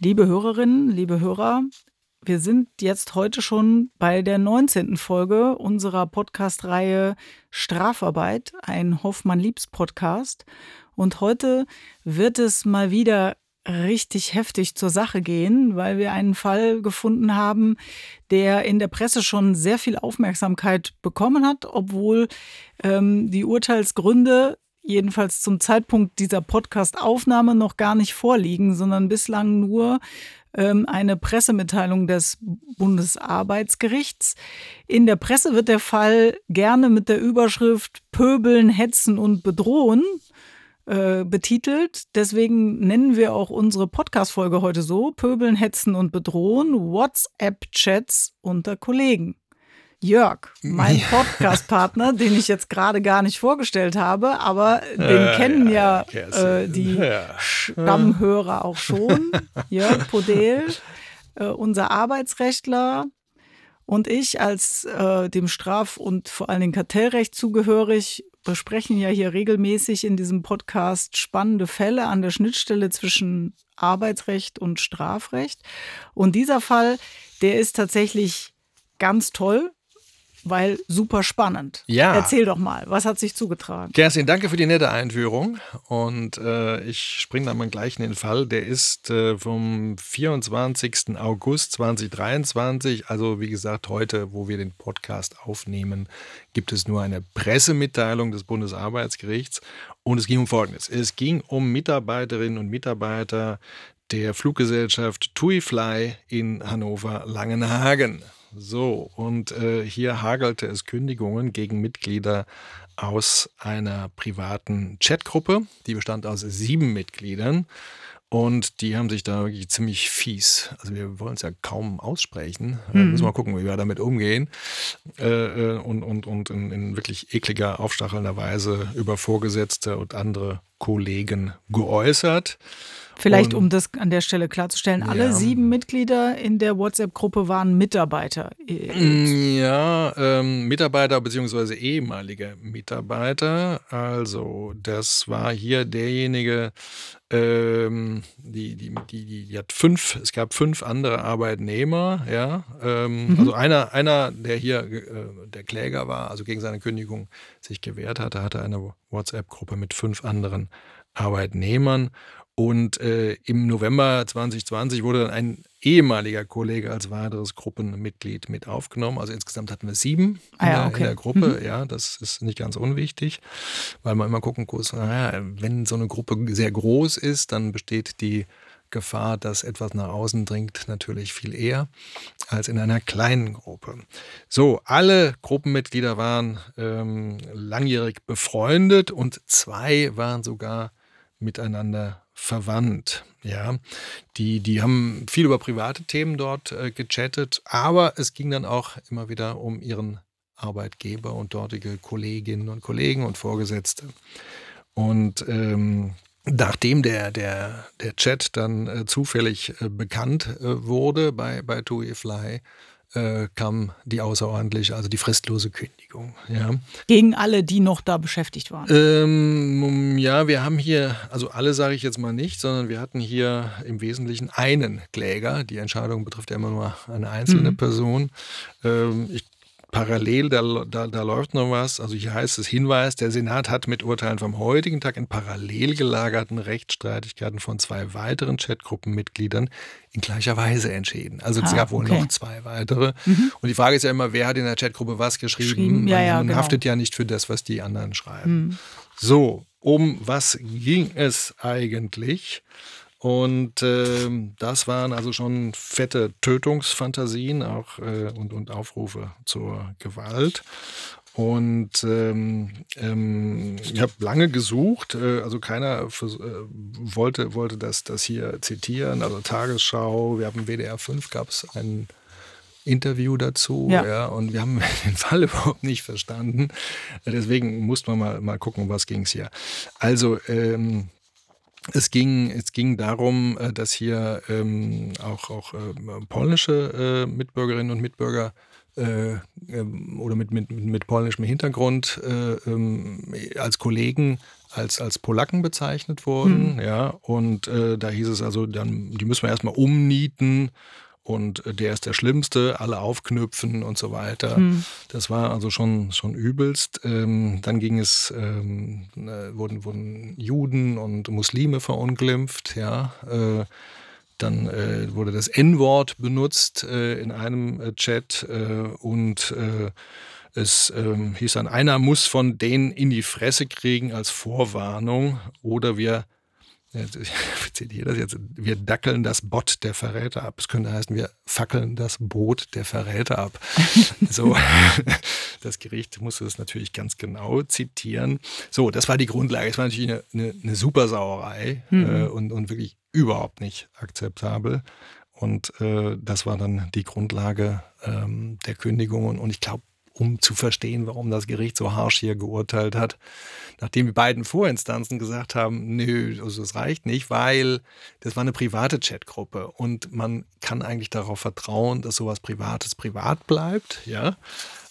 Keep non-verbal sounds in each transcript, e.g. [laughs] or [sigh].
Liebe Hörerinnen, liebe Hörer, wir sind jetzt heute schon bei der 19. Folge unserer Podcast-Reihe Strafarbeit, ein Hoffmann-Liebs-Podcast. Und heute wird es mal wieder richtig heftig zur Sache gehen, weil wir einen Fall gefunden haben, der in der Presse schon sehr viel Aufmerksamkeit bekommen hat, obwohl ähm, die Urteilsgründe jedenfalls zum Zeitpunkt dieser Podcast-Aufnahme noch gar nicht vorliegen, sondern bislang nur ähm, eine Pressemitteilung des Bundesarbeitsgerichts. In der Presse wird der Fall gerne mit der Überschrift Pöbeln, Hetzen und Bedrohen äh, betitelt. Deswegen nennen wir auch unsere Podcast-Folge heute so: Pöbeln, Hetzen und Bedrohen, WhatsApp-Chats unter Kollegen. Jörg, mein Podcast-Partner, [laughs] den ich jetzt gerade gar nicht vorgestellt habe, aber den äh, kennen ja, ja äh, die ja. Stammhörer auch schon. [laughs] Jörg Podel, äh, unser Arbeitsrechtler und ich als äh, dem Straf- und vor allen Dingen Kartellrecht zugehörig besprechen ja hier regelmäßig in diesem Podcast spannende Fälle an der Schnittstelle zwischen Arbeitsrecht und Strafrecht. Und dieser Fall, der ist tatsächlich ganz toll weil super spannend. Ja. Erzähl doch mal, was hat sich zugetragen? Kerstin, danke für die nette Einführung. Und äh, ich springe dann mal gleich in den Fall. Der ist äh, vom 24. August 2023. Also, wie gesagt, heute, wo wir den Podcast aufnehmen, gibt es nur eine Pressemitteilung des Bundesarbeitsgerichts. Und es ging um Folgendes. Es ging um Mitarbeiterinnen und Mitarbeiter der Fluggesellschaft TuiFly in Hannover-Langenhagen. So, und äh, hier hagelte es Kündigungen gegen Mitglieder aus einer privaten Chatgruppe. Die bestand aus sieben Mitgliedern. Und die haben sich da wirklich ziemlich fies, also wir wollen es ja kaum aussprechen, äh, mhm. müssen wir mal gucken, wie wir damit umgehen, äh, äh, und, und, und in, in, wirklich ekliger, aufstachelnder Weise über Vorgesetzte und andere Kollegen geäußert. Vielleicht, um das an der Stelle klarzustellen, alle ja. sieben Mitglieder in der WhatsApp-Gruppe waren Mitarbeiter. Mm, ja, ähm, Mitarbeiter bzw. ehemalige Mitarbeiter. Also, das war hier derjenige, ähm, die, die, die, die, hat fünf, es gab fünf andere Arbeitnehmer, ja. Ähm, mhm. Also einer, einer, der hier äh, der Kläger war, also gegen seine Kündigung sich gewehrt hatte, hatte eine WhatsApp-Gruppe mit fünf anderen Arbeitnehmern. Und äh, im November 2020 wurde dann ein ehemaliger Kollege als weiteres Gruppenmitglied mit aufgenommen. Also insgesamt hatten wir sieben ah, ja, in, der, in, der, Gruppe. Mhm. Ja, das ist nicht ganz unwichtig, weil man immer gucken muss, naja, wenn so eine Gruppe sehr groß ist, dann besteht die Gefahr, dass etwas nach außen dringt, natürlich viel eher als in einer kleinen Gruppe. So, alle Gruppenmitglieder waren ähm, langjährig befreundet und zwei waren sogar miteinander verwandt. Ja, die, die haben viel über private Themen dort äh, gechattet, aber es ging dann auch immer wieder um ihren Arbeitgeber und dortige Kolleginnen und Kollegen und Vorgesetzte. Und ähm, nachdem der, der, der Chat dann äh, zufällig äh, bekannt äh, wurde bei, bei TUI Fly, äh, kam die außerordentliche, also die fristlose Kündigung. Ja. Gegen alle, die noch da beschäftigt waren? Ähm, ja, wir haben hier, also alle sage ich jetzt mal nicht, sondern wir hatten hier im Wesentlichen einen Kläger. Die Entscheidung betrifft ja immer nur eine einzelne mhm. Person. Ähm, ich parallel, da, da, da läuft noch was. Also hier heißt es Hinweis, der Senat hat mit Urteilen vom heutigen Tag in parallel gelagerten Rechtsstreitigkeiten von zwei weiteren Chatgruppenmitgliedern in gleicher Weise entschieden. Also es ah, gab wohl okay. noch zwei weitere. Mhm. Und die Frage ist ja immer, wer hat in der Chatgruppe was geschrieben? Ja, ja, man genau. haftet ja nicht für das, was die anderen schreiben. Mhm. So, um was ging es eigentlich? Und äh, das waren also schon fette Tötungsfantasien auch, äh, und, und Aufrufe zur Gewalt. Und ähm, ähm, ich habe lange gesucht, äh, also keiner für, äh, wollte, wollte das, das hier zitieren. Also Tagesschau, wir haben WDR 5, gab es ein Interview dazu. Ja. ja. und wir haben [laughs] den Fall überhaupt nicht verstanden. Deswegen musste man mal, mal gucken, um was ging es hier. Also ähm, es ging, es ging darum, äh, dass hier ähm, auch, auch äh, polnische äh, Mitbürgerinnen und Mitbürger äh, ähm, oder mit, mit, mit polnischem Hintergrund äh, ähm, als Kollegen als, als Polacken bezeichnet wurden. Mhm. Ja, und äh, da hieß es also, dann, die müssen wir erstmal umnieten und äh, der ist der Schlimmste, alle aufknüpfen und so weiter. Hm. Das war also schon, schon übelst. Ähm, dann ging es, ähm, äh, wurden, wurden Juden und Muslime verunglimpft, ja. Äh, dann äh, wurde das N-Wort benutzt äh, in einem äh, Chat und es ähm, hieß dann, einer muss von denen in die Fresse kriegen als Vorwarnung oder wir [laughs] ich zitiere das jetzt, wir dackeln das Bot der Verräter ab. Es könnte heißen, wir fackeln das Boot der Verräter ab. [laughs] so, [laughs] das Gericht musste das natürlich ganz genau zitieren. So, das war die Grundlage. Es war natürlich eine, eine, eine super Sauerei mhm. äh, und, und wirklich überhaupt nicht akzeptabel. Und äh, das war dann die Grundlage ähm, der Kündigungen. Und ich glaube, um zu verstehen, warum das Gericht so harsch hier geurteilt hat. Nachdem die beiden Vorinstanzen gesagt haben, nö, also das reicht nicht, weil das war eine private Chatgruppe und man kann eigentlich darauf vertrauen, dass sowas Privates privat bleibt, ja.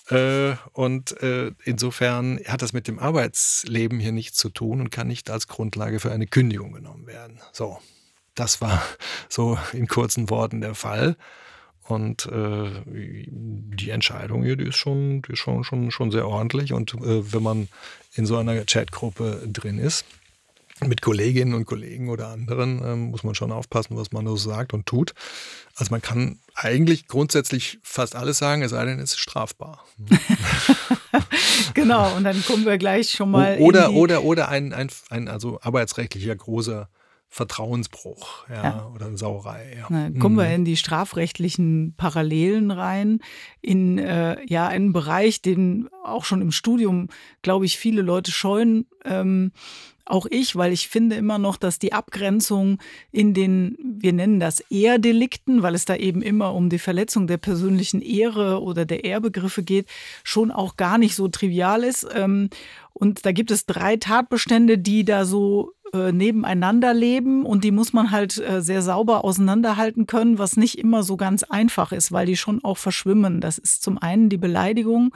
Äh, und äh, insofern hat das mit dem Arbeitsleben hier nichts zu tun und kann nicht als Grundlage für eine Kündigung genommen werden. So, das war [laughs] so in kurzen Worten der Fall. Und äh, die Entscheidung hier, die ist schon, die ist schon, schon, schon sehr ordentlich. Und äh, wenn man in so einer Chatgruppe drin ist, mit Kolleginnen und Kollegen oder anderen, ähm, muss man schon aufpassen, was man so sagt und tut. Also man kann eigentlich grundsätzlich fast alles sagen, es sei denn, es ist strafbar. [laughs] genau, und dann kommen wir gleich schon mal. Oder, oder, oder ein, ein, ein also arbeitsrechtlicher großer Vertrauensbruch ja, ja. oder Sauerei. Ja. Na, kommen mhm. wir in die strafrechtlichen Parallelen rein, in äh, ja einen Bereich, den auch schon im Studium, glaube ich, viele Leute scheuen. Ähm, auch ich, weil ich finde immer noch, dass die Abgrenzung in den, wir nennen das Ehrdelikten, weil es da eben immer um die Verletzung der persönlichen Ehre oder der Ehrbegriffe geht, schon auch gar nicht so trivial ist. Ähm, und da gibt es drei Tatbestände, die da so äh, nebeneinander leben und die muss man halt äh, sehr sauber auseinanderhalten können, was nicht immer so ganz einfach ist, weil die schon auch verschwimmen. Das ist zum einen die Beleidigung,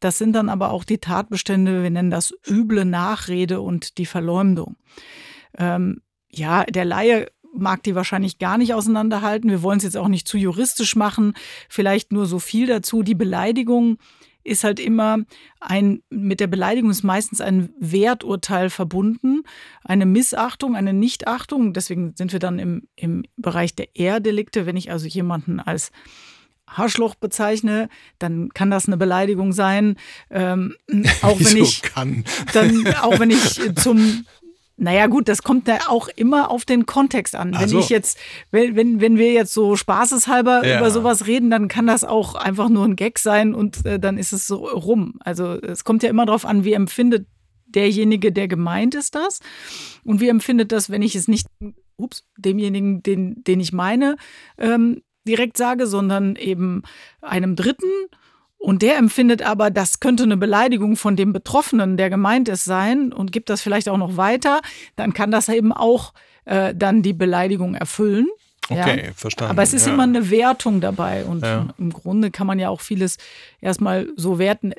das sind dann aber auch die Tatbestände, wir nennen das üble Nachrede und die Verleumdung. Ähm, ja, der Laie mag die wahrscheinlich gar nicht auseinanderhalten. Wir wollen es jetzt auch nicht zu juristisch machen. Vielleicht nur so viel dazu. Die Beleidigung ist halt immer ein, mit der Beleidigung ist meistens ein Werturteil verbunden, eine Missachtung, eine Nichtachtung. Deswegen sind wir dann im, im Bereich der Ehrdelikte. Wenn ich also jemanden als Haarschloch bezeichne, dann kann das eine Beleidigung sein. Ähm, auch [laughs] wenn ich kann. dann auch wenn ich zum naja, gut, das kommt ja auch immer auf den Kontext an. Wenn so. ich jetzt, wenn, wenn, wenn wir jetzt so spaßeshalber ja. über sowas reden, dann kann das auch einfach nur ein Gag sein und äh, dann ist es so rum. Also es kommt ja immer darauf an, wie empfindet derjenige, der gemeint ist, das. Und wie empfindet das, wenn ich es nicht, ups, demjenigen, den, den ich meine, ähm, direkt sage, sondern eben einem Dritten und der empfindet aber, das könnte eine Beleidigung von dem Betroffenen, der gemeint ist, sein und gibt das vielleicht auch noch weiter, dann kann das eben auch äh, dann die Beleidigung erfüllen. Okay, ja. verstanden. Aber es ist ja. immer eine Wertung dabei und ja. im Grunde kann man ja auch vieles erstmal so werten.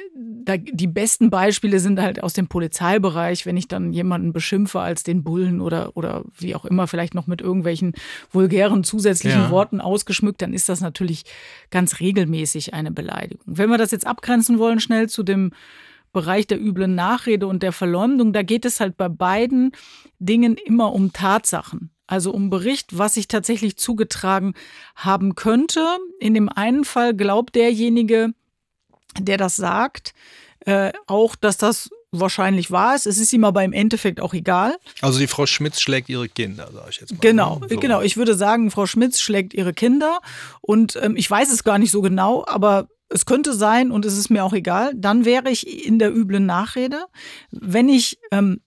Da, die besten Beispiele sind halt aus dem Polizeibereich, wenn ich dann jemanden beschimpfe als den Bullen oder, oder wie auch immer, vielleicht noch mit irgendwelchen vulgären zusätzlichen Worten ausgeschmückt, dann ist das natürlich ganz regelmäßig eine Beleidigung. Wenn wir das jetzt abgrenzen wollen, schnell zu dem Bereich der üblen Nachrede und der Verleumdung, da geht es halt bei beiden Dingen immer um Tatsachen also um Bericht, was sich tatsächlich zugetragen haben könnte. In dem einen Fall glaubt derjenige, der das sagt, äh, auch, dass das wahrscheinlich wahr ist. Es ist ihm aber im Endeffekt auch egal. Also die Frau Schmitz schlägt ihre Kinder, sage ich jetzt mal. Genau, so. genau. Ich würde sagen, Frau Schmitz schlägt ihre Kinder und ähm, ich weiß es gar nicht so genau, aber es könnte sein und es ist mir auch egal. Dann wäre ich in der üblen Nachrede. Wenn ich, ähm,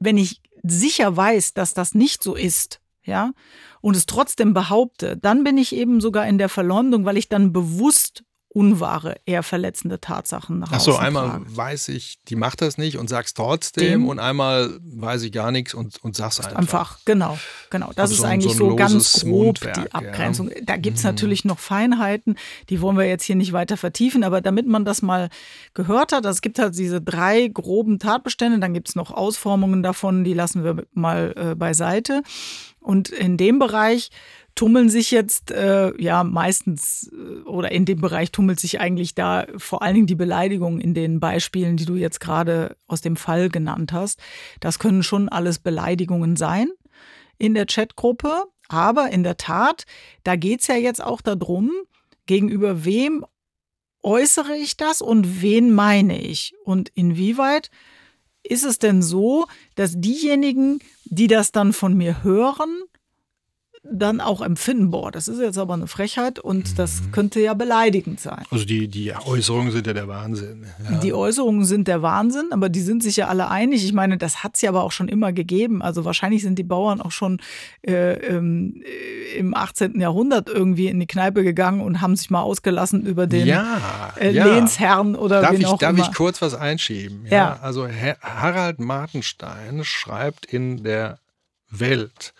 wenn ich sicher weiß, dass das nicht so ist, ja, und es trotzdem behaupte, dann bin ich eben sogar in der Verleumdung, weil ich dann bewusst unwahre, eher verletzende Tatsachen nach Ach so, einmal trage. weiß ich, die macht das nicht und sag's trotzdem Dem- und einmal weiß ich gar nichts und, und sag's einfach. Einfach, genau, genau. Das Also ist so eigentlich so ganz grob Mundwerk, die ja. Mhm. Abgrenzung. Da gibt es natürlich noch Feinheiten, die wollen wir jetzt hier nicht weiter vertiefen, aber damit man das mal gehört hat, es gibt halt diese drei groben Tatbestände, dann gibt es noch Ausformungen davon, die lassen wir mal äh, beiseite. Und in dem Bereich tummeln sich jetzt äh, ja meistens äh, oder in dem Bereich tummelt sich eigentlich da vor allen Dingen die Beleidigung in den Beispielen, die du jetzt gerade aus dem Fall genannt hast. Das können schon alles Beleidigungen sein in der Chatgruppe, aber in der Tat, da geht es ja jetzt auch darum, gegenüber wem äußere ich das und wen meine ich und inwieweit ist es denn so, dass diejenigen, die das dann von mir hören, dann auch empfinden, boah, das ist jetzt aber eine Frechheit und das könnte ja beleidigend sein. Also die, die Äußerungen sind ja der Wahnsinn. Ja. Die Äußerungen sind der Wahnsinn, aber die sind sich ja alle einig. Ich meine, das hat es ja aber auch schon immer gegeben. Also wahrscheinlich sind die Bauern auch schon äh, ähm, äh, im 18. Jahrhundert irgendwie in die Kneipe gegangen und haben sich mal ausgelassen über den ja, äh, ja. Lehnsherrn oder Darf, wen ich, auch darf immer. ich kurz was einschieben? Ja. Also Herr Harald Martenstein schreibt in der Welt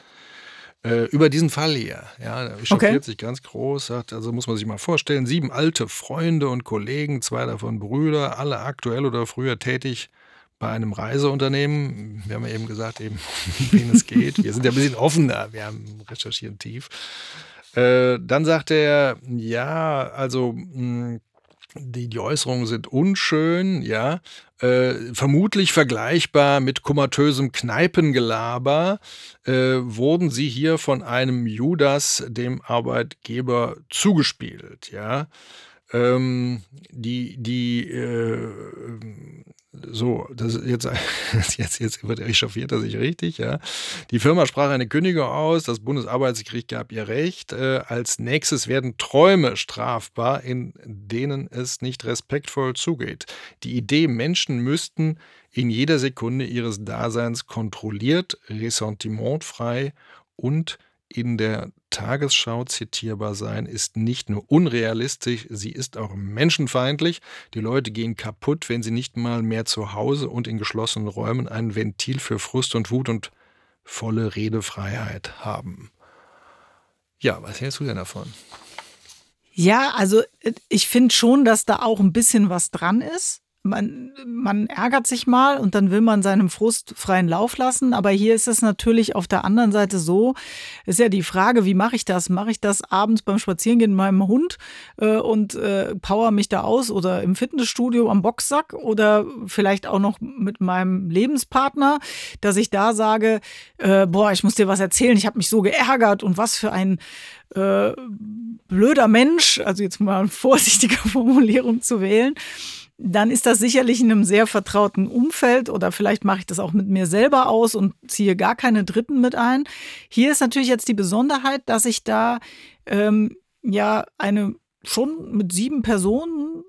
äh, über diesen Fall hier. Ja, er chauffiert Okay. sich ganz groß, sagt, also muss man sich mal vorstellen, sieben alte Freunde und Kollegen, zwei davon Brüder, alle aktuell oder früher tätig bei einem Reiseunternehmen. Wir haben ja eben gesagt, eben, [laughs] um wen es geht. Wir sind ja ein bisschen offener, wir haben recherchieren tief. Äh, dann sagt er, ja, also mh, die, die Äußerungen sind unschön, ja, äh, vermutlich vergleichbar mit komatösem Kneipengelaber, äh, wurden sie hier von einem Judas, dem Arbeitgeber, zugespielt, ja. Ähm, die, die, äh, so, das jetzt, [laughs] jetzt, jetzt wird echauffiert er sich richtig, ja. Die Firma sprach eine Kündigung aus, das Bundesarbeitsgericht gab ihr Recht. Äh, als nächstes werden Träume strafbar, in denen es nicht respektvoll zugeht. Die Idee, Menschen müssten in jeder Sekunde ihres Daseins kontrolliert, ressentimentfrei und in der Tagesschau zitierbar sein, ist nicht nur unrealistisch, sie ist auch menschenfeindlich. Die Leute gehen kaputt, wenn sie nicht mal mehr zu Hause und in geschlossenen Räumen ein Ventil für Frust und Wut und volle Redefreiheit haben. Ja, was hältst du denn davon? Ja, also äh, ich finde schon, dass da auch ein bisschen was dran ist. Man, man ärgert sich mal und dann will man seinem Frust freien Lauf lassen. Aber hier ist es natürlich auf der anderen Seite so, ist ja die Frage, wie mache ich das? Mache ich das abends beim Spazierengehen mit meinem Hund äh, und äh, power mich da aus oder im Fitnessstudio am Boxsack oder vielleicht auch noch mit meinem Lebenspartner, dass ich da sage, äh, boah, ich muss dir was erzählen, ich habe mich so geärgert und was für ein äh, blöder Mensch, also jetzt mal eine vorsichtige [laughs] Formulierung zu wählen, dann ist das sicherlich in einem sehr vertrauten Umfeld oder vielleicht mache ich das auch mit mir selber aus und ziehe gar keine Dritten mit ein. Hier ist natürlich jetzt die Besonderheit, dass ich da ähm, ja eine schon mit sieben Personen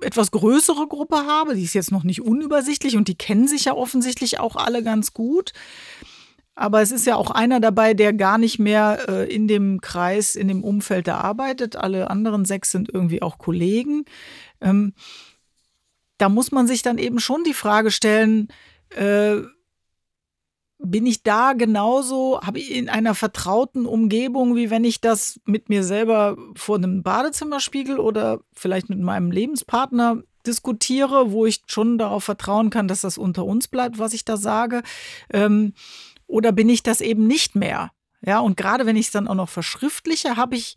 etwas größere Gruppe habe. Die ist jetzt noch nicht unübersichtlich und die kennen sich ja offensichtlich auch alle ganz gut. Aber es ist ja auch einer dabei, der gar nicht mehr äh, in dem Kreis, in dem Umfeld da arbeitet. Alle anderen sechs sind irgendwie auch Kollegen. Ähm, da muss man sich dann eben schon die Frage stellen, äh, bin ich da genauso, habe ich in einer vertrauten Umgebung, wie wenn ich das mit mir selber vor einem Badezimmerspiegel oder vielleicht mit meinem Lebenspartner diskutiere, wo ich schon darauf vertrauen kann, dass das unter uns bleibt, was ich da sage. Ähm, oder bin ich das eben nicht mehr? Ja, und gerade wenn ich es dann auch noch verschriftliche, habe ich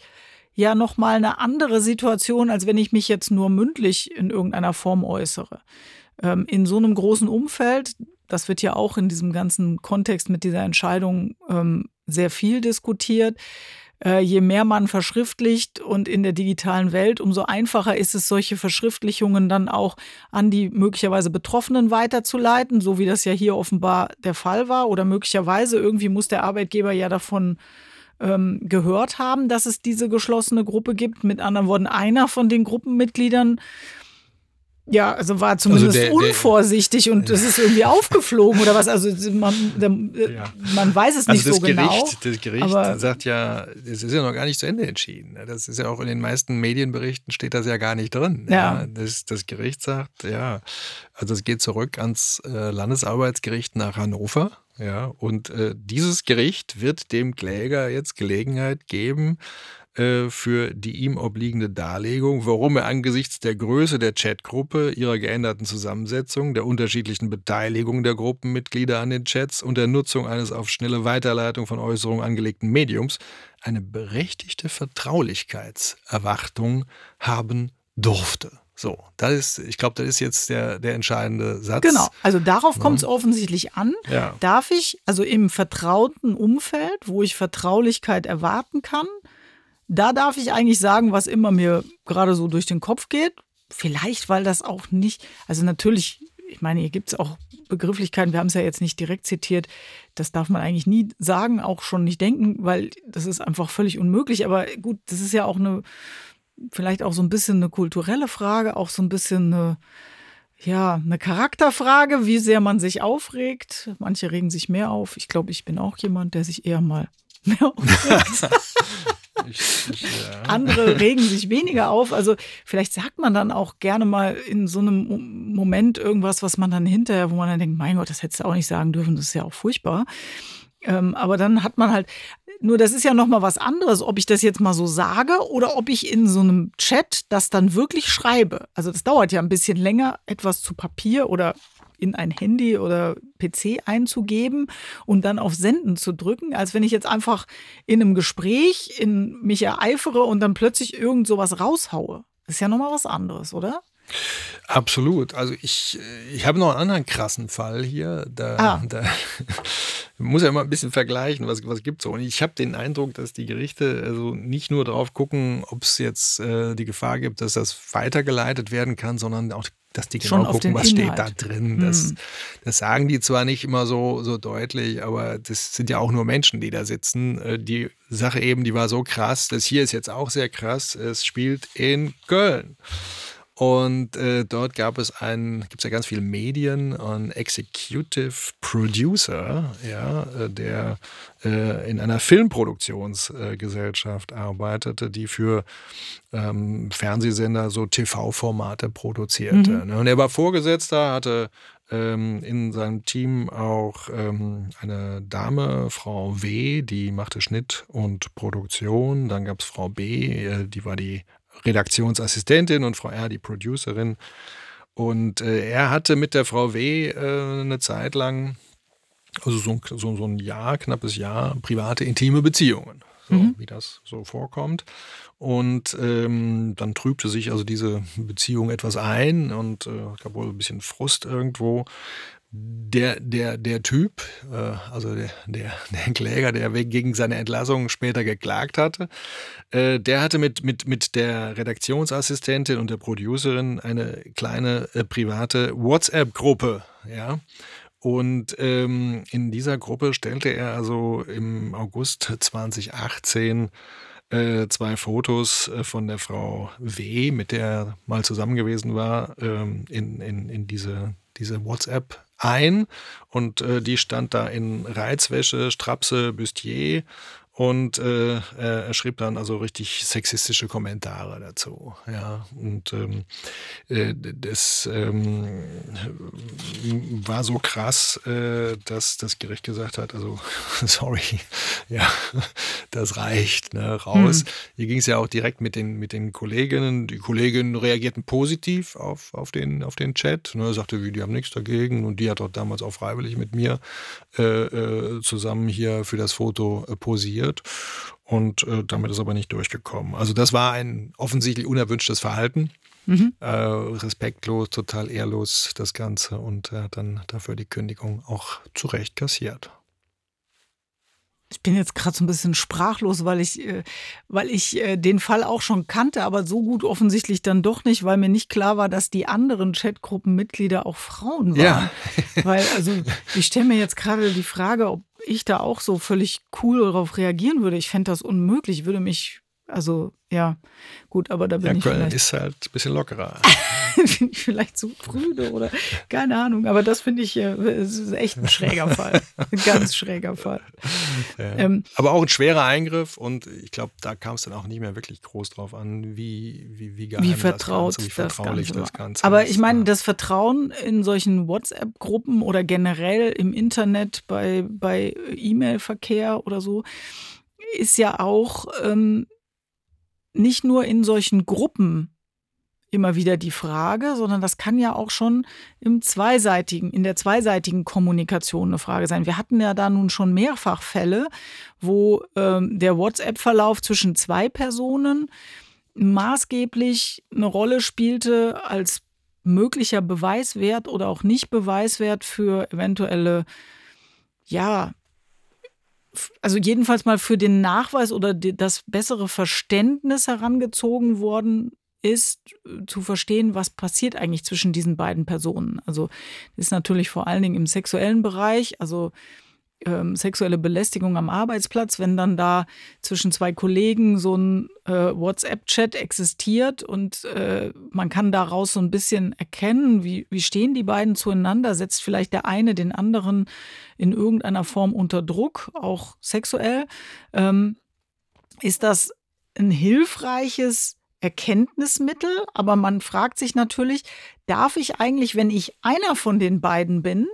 ja noch mal eine andere Situation, als wenn ich mich jetzt nur mündlich in irgendeiner Form äußere. Ähm, in so einem großen Umfeld, das wird ja auch in diesem ganzen Kontext mit dieser Entscheidung ähm, sehr viel diskutiert. Äh, je mehr man verschriftlicht und in der digitalen Welt, umso einfacher ist es, solche Verschriftlichungen dann auch an die möglicherweise Betroffenen weiterzuleiten, so wie das ja hier offenbar der Fall war. Oder möglicherweise irgendwie muss der Arbeitgeber ja davon ähm, gehört haben, dass es diese geschlossene Gruppe gibt. Mit anderen Worten, einer von den Gruppenmitgliedern Ja, also war zumindest also der, der, unvorsichtig und es ist irgendwie aufgeflogen oder was. Also man, ja. man weiß es nicht also so genau, Gericht, genau. Das Gericht aber sagt ja, es ist ja noch gar nicht zu Ende entschieden. Das ist ja auch in den meisten Medienberichten steht das ja gar nicht drin. Ja. ja das, das Gericht sagt, ja, also es geht zurück ans äh, Landesarbeitsgericht nach Hannover. Ja, und äh, dieses Gericht wird dem Kläger jetzt Gelegenheit geben, äh, für die ihm obliegende Darlegung, warum er angesichts der Größe der Chatgruppe, ihrer geänderten Zusammensetzung, der unterschiedlichen Beteiligung der Gruppenmitglieder an den Chats und der Nutzung eines auf schnelle Weiterleitung von Äußerungen angelegten Mediums eine berechtigte Vertraulichkeitserwartung haben durfte. So, das ist, ich glaube, das ist jetzt der, der entscheidende Satz. Genau, also darauf kommt es ja. offensichtlich an. Ja. Darf ich, also im vertrauten Umfeld, wo ich Vertraulichkeit erwarten kann, da darf ich eigentlich sagen, was immer mir gerade so durch den Kopf geht. Vielleicht, weil das auch nicht, also natürlich, ich meine, hier gibt es auch Begrifflichkeiten, wir haben es ja jetzt nicht direkt zitiert, das darf man eigentlich nie sagen, auch schon nicht denken, weil das ist einfach völlig unmöglich. Aber gut, das ist ja auch eine, vielleicht auch so ein bisschen eine kulturelle Frage, auch so ein bisschen eine, ja, eine Charakterfrage, wie sehr man sich aufregt. Manche regen sich mehr auf. Ich glaube, ich bin auch jemand, der sich eher mal [laughs] mehr aufregt. [laughs] Ich, ich, ja. Andere regen sich weniger auf. Also vielleicht sagt man dann auch gerne mal in so einem Moment irgendwas, was man dann hinterher, wo man dann denkt, mein Gott, das hättest du auch nicht sagen dürfen, das ist ja auch furchtbar. Ähm, aber dann hat man halt, nur das ist ja nochmal was anderes, ob ich das jetzt mal so sage oder ob ich in so einem Chat das dann wirklich schreibe. Also das dauert ja ein bisschen länger, etwas zu Papier oder in ein Handy oder PC einzugeben und dann auf Senden zu drücken, als wenn ich jetzt einfach in einem Gespräch in mich ereifere und dann plötzlich irgend sowas raushaue. Das ist ja nochmal was anderes, oder? Absolut. Also ich, ich habe noch einen anderen krassen Fall hier. Da, ah. da [laughs] muss ja immer ein bisschen vergleichen, was, was gibt es so. Und ich habe den Eindruck, dass die Gerichte also nicht nur darauf gucken, ob es jetzt äh, die Gefahr gibt, dass das weitergeleitet werden kann, sondern auch dass die genau gucken, was Inhalt. steht da drin. Das, hm. das sagen die zwar nicht immer so, so deutlich, aber das sind ja auch nur Menschen, die da sitzen. Äh, die Sache eben, die war so krass. Das hier ist jetzt auch sehr krass. Es spielt in Köln. Und äh, dort gab es einen, gibt es ja ganz viele Medien, einen Executive Producer, ja, äh, der äh, in einer Filmproduktionsgesellschaft äh, arbeitete, die für ähm, Fernsehsender so TV-Formate produzierte. Mhm. Ne? Und er war Vorgesetzter, hatte ähm, in seinem Team auch ähm, eine Dame, Frau W., die machte Schnitt und Produktion. Dann gab es Frau B., äh, die war die Redaktionsassistentin und Frau R. die Producerin. Und äh, er hatte mit der Frau W. Äh, eine Zeit lang, also so, so, so, ein Jahr, knappes Jahr, private, intime Beziehungen. So, mhm. wie das so vorkommt. Und ähm, dann trübte sich also diese Beziehung etwas ein und äh, gab wohl ein bisschen Frust irgendwo der, der, der Typ, äh, also der, der, der Kläger, der gegen seine Entlassung später geklagt hatte, äh, der hatte mit, mit, mit der Redaktionsassistentin und der Producerin eine kleine äh, private WhatsApp-Gruppe, ja. Und ähm, in dieser Gruppe stellte er also im August 2018 äh, zwei Fotos äh, von der Frau W., mit der er mal zusammen gewesen war, ähm, in, in, in diese, diese WhatsApp ein und äh, die stand da in Reizwäsche, Strapse, Bustier und äh, er schrieb dann also richtig sexistische Kommentare dazu. Ja, und ähm, äh, das ähm, war so krass, äh, dass das Gericht gesagt hat, also [laughs] sorry, [laughs] ja, das reicht, ne, raus. Mhm. Hier ging es ja auch direkt mit den, mit den Kolleginnen. Die Kolleginnen reagierten positiv auf, auf, den, auf den Chat. Ne, sagte, wie, die haben nichts dagegen. Und die hat auch damals auch freiwillig mit mir äh, äh zusammen hier für das Foto äh, posiert passiert. Und äh, damit ist aber nicht durchgekommen. Also das war ein offensichtlich unerwünschtes Verhalten. Mhm. Äh, respektlos, total ehrlos das Ganze und er hat dann dafür die Kündigung auch zu Recht kassiert. Ich bin jetzt gerade so ein bisschen sprachlos, weil ich, äh, weil ich äh, den Fall auch schon kannte, aber so gut offensichtlich dann doch nicht, weil mir nicht klar war, dass die anderen Chatgruppenmitglieder auch Frauen waren. Ja. weil, also, ich stelle mir jetzt gerade die Frage, ob ich da auch so völlig cool darauf reagieren würde. Ich fände das unmöglich, würde mich Also ja, gut, aber da bin ja, ich Köln vielleicht, ist halt ein bisschen lockerer. [laughs] bin ich vielleicht zu prüde oder keine Ahnung. Aber das finde ich äh, ist echt ein schräger Fall, ein ganz schräger Fall. [laughs] Ja. Ähm, aber auch ein schwerer Eingriff und ich glaube, da kam es dann auch nicht mehr wirklich groß drauf an, wie wie wie, wie vertraut das Ganze, wie vertraulich das Ganze, das Ganze Aber ich meine, das Vertrauen in solchen WhatsApp-Gruppen oder generell im Internet bei bei E-Mail-Verkehr oder so ist ja auch ähm, nicht nur in solchen Gruppen immer wieder die Frage, sondern das kann ja auch schon im zweiseitigen, in der zweiseitigen Kommunikation eine Frage sein. Wir hatten ja da nun schon mehrfach Fälle, wo ähm, der WhatsApp-Verlauf zwischen zwei Personen maßgeblich eine Rolle spielte als möglicher Beweiswert oder auch nicht Beweiswert für eventuelle, ja, also jedenfalls mal für den Nachweis oder das bessere Verständnis herangezogen worden ist, äh, zu verstehen, was passiert eigentlich zwischen diesen beiden Personen. Also ist natürlich vor allen Dingen im sexuellen Bereich, also ähm, sexuelle Belästigung am Arbeitsplatz, wenn dann da zwischen zwei Kollegen so ein äh, WhatsApp-Chat existiert und äh, man kann daraus so ein bisschen erkennen, wie, wie stehen die beiden zueinander, setzt vielleicht der eine den anderen in irgendeiner Form unter Druck, auch sexuell, ähm, ist das ein hilfreiches Erkenntnismittel, aber man fragt sich natürlich, darf ich eigentlich, wenn ich einer von den beiden bin,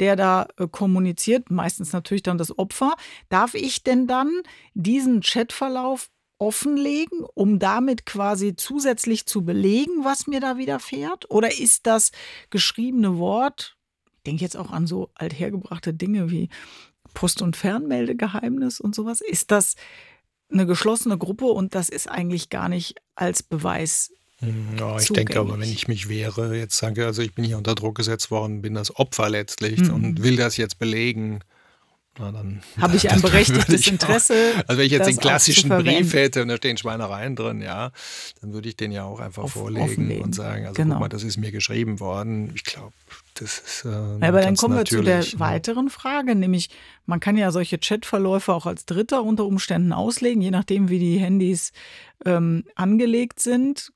der da äh, kommuniziert, meistens natürlich dann das Opfer, darf ich denn dann diesen Chatverlauf offenlegen, um damit quasi zusätzlich zu belegen, was mir da widerfährt? Oder ist das geschriebene Wort, ich denke jetzt auch an so althergebrachte Dinge wie Post- und Fernmeldegeheimnis und sowas, ist das eine geschlossene Gruppe und das ist eigentlich gar nicht als Beweis ja, ich zugänglich. denke aber, wenn ich mich wehre, jetzt sage, also ich bin hier unter Druck gesetzt worden, bin das Opfer letztlich mhm. und will das jetzt belegen, na, dann habe ich [laughs] ein berechtigtes Interesse. Auch, also wenn ich jetzt den klassischen Brief hätte und da stehen Schweinereien drin, ja, dann würde ich den ja auch einfach Auf, vorlegen offenlegen. und sagen, also genau. guck mal, das ist mir geschrieben worden. Ich glaube, das ist. Äh, ja, aber dann kommen wir zu der ne? weiteren Frage, nämlich man kann ja solche Chatverläufe auch als Dritter unter Umständen auslegen, je nachdem, wie die Handys ähm, angelegt sind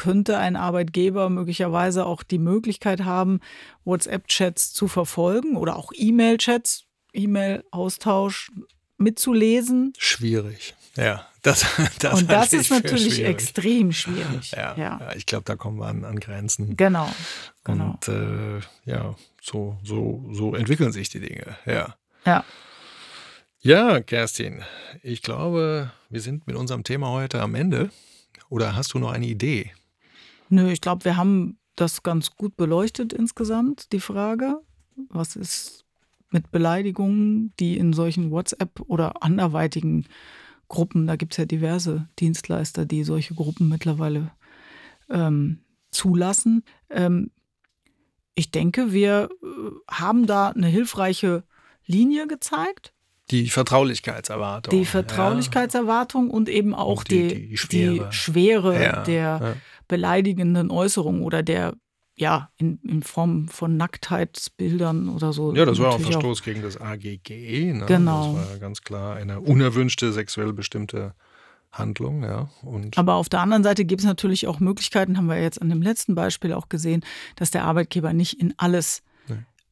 könnte ein Arbeitgeber möglicherweise auch die Möglichkeit haben, WhatsApp-Chats zu verfolgen oder auch E-Mail-Chats, E-Mail-Austausch mitzulesen? Schwierig, ja. Das, [laughs] das Und das ist natürlich schwierig. extrem schwierig. Ja, ja. ja ich glaube, da kommen wir an, an Grenzen. Genau. genau. Und äh, ja, so, so, so entwickeln sich die Dinge. Ja. Ja. Ja, Kerstin, ich glaube, wir sind mit unserem Thema heute am Ende. Oder hast du noch eine Idee? Nö, ich glaube, wir haben das ganz gut beleuchtet insgesamt, die Frage. Was ist mit Beleidigungen, die in solchen WhatsApp oder anderweitigen Gruppen, da gibt es ja diverse Dienstleister, die solche Gruppen mittlerweile ähm, zulassen. Ähm, ich denke, wir äh, haben da eine hilfreiche Linie gezeigt. Die Vertraulichkeitserwartung. Die Vertraulichkeitserwartung ja. und eben auch, auch die, die, die, Schwere, die Schwere ja. der ja. Beleidigenden Äußerung oder der, ja, in, in Form von Nacktheitsbildern oder so. Ja, das war auch ein Verstoß auch. gegen das AGG. Ne? Genau. Das war ganz klar eine unerwünschte, sexuell bestimmte Handlung, ja. Und Aber auf der anderen Seite gibt es natürlich auch Möglichkeiten, haben wir jetzt an dem letzten Beispiel auch gesehen, dass der Arbeitgeber nicht in alles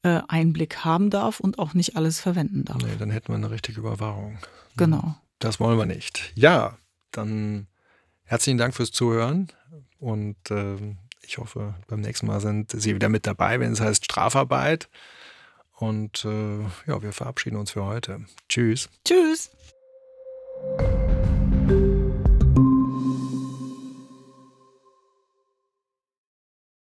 äh, Einblick haben darf und auch nicht alles verwenden darf. Nee, dann hätten wir eine richtige Überwachung. Genau. Das wollen wir nicht. Ja, dann herzlichen Dank fürs Zuhören und äh, ich hoffe, beim nächsten Mal sind Sie wieder mit dabei, wenn es heißt Strafarbeit. Und äh, ja, wir verabschieden uns für heute. Tschüss. Tschüss.